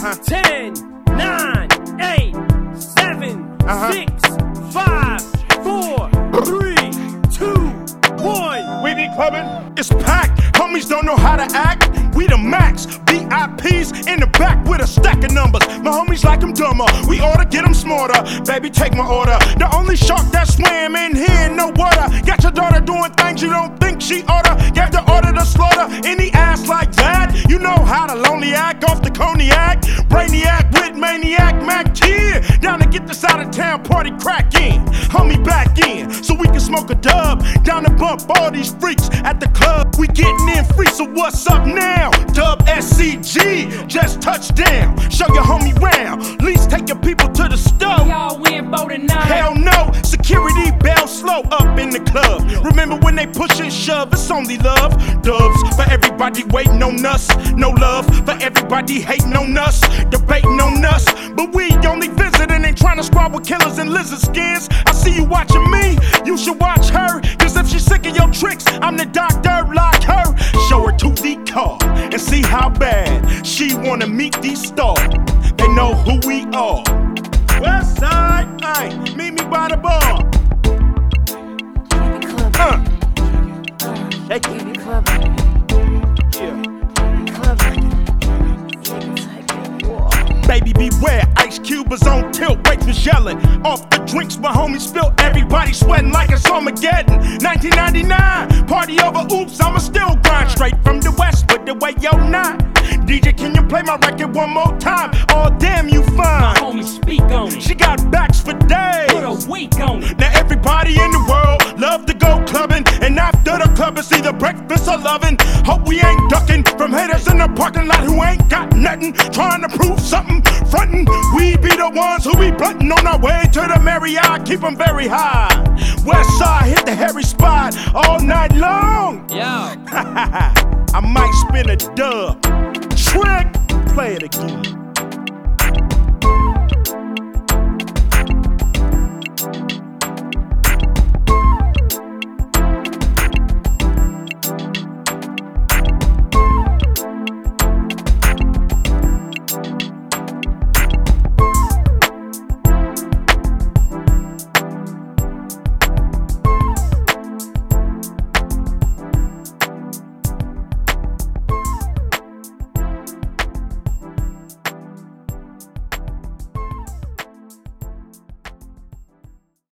uh-huh. 10, 9, 8, 7, uh-huh. 6, 5, 4, 3, 2, 1. We be clubbing. It's packed. Homies don't know how to act. We the max. VIPs in the back with a stack of numbers. My homies like them dumber. We oughta get them smarter. Baby, take my order. The only shark that swam in here no water. Got your daughter doing things you don't think she oughta. Gave the order to slaughter. Any ass like that, you know how the lonely act off the cognac. Brainiac with maniac Mac Kid. Down to get this out of town party crack in. Homie back in, so we can smoke a dub. Down to bump all these freaks at the club. We getting in free, so what's up now? Dub SCG, just touchdown. Show your homie round. Least take your people to the stove. In the club. Remember when they push and shove, it's only love. Dubs for everybody waiting on us. No love for everybody hating on us, debating on us. But we only visiting, ain't trying to with killers and lizard skins. I see you watching me, you should watch her. Cause if she's sick of your tricks, I'm the doctor, lock her. Show her to the car and see how bad she wanna meet these stars. They know who we are. West side, ay, meet me by the bar. Beware. Ice Cube is on tilt. Rates was yelling. Off the drinks, my homies spilled. Everybody sweating like it's Armageddon. 1999, party over. Oops, I'ma still grind straight from the west with the way yo not. DJ, can you play my record one more time? Oh, damn, you fine. My homie speak on it. She got backs for days. Put a week on it. Now everybody in the world love to go clubbing, and after the club it's either breakfast or loving. Hope we ain't ducking from haters in the parking lot who ain't got nothing, trying ones who be blunting on our way to the Marriott, keep 'em very high. West side hit the hairy spot all night long. Yeah. I might spin a dub. Trick, play it again.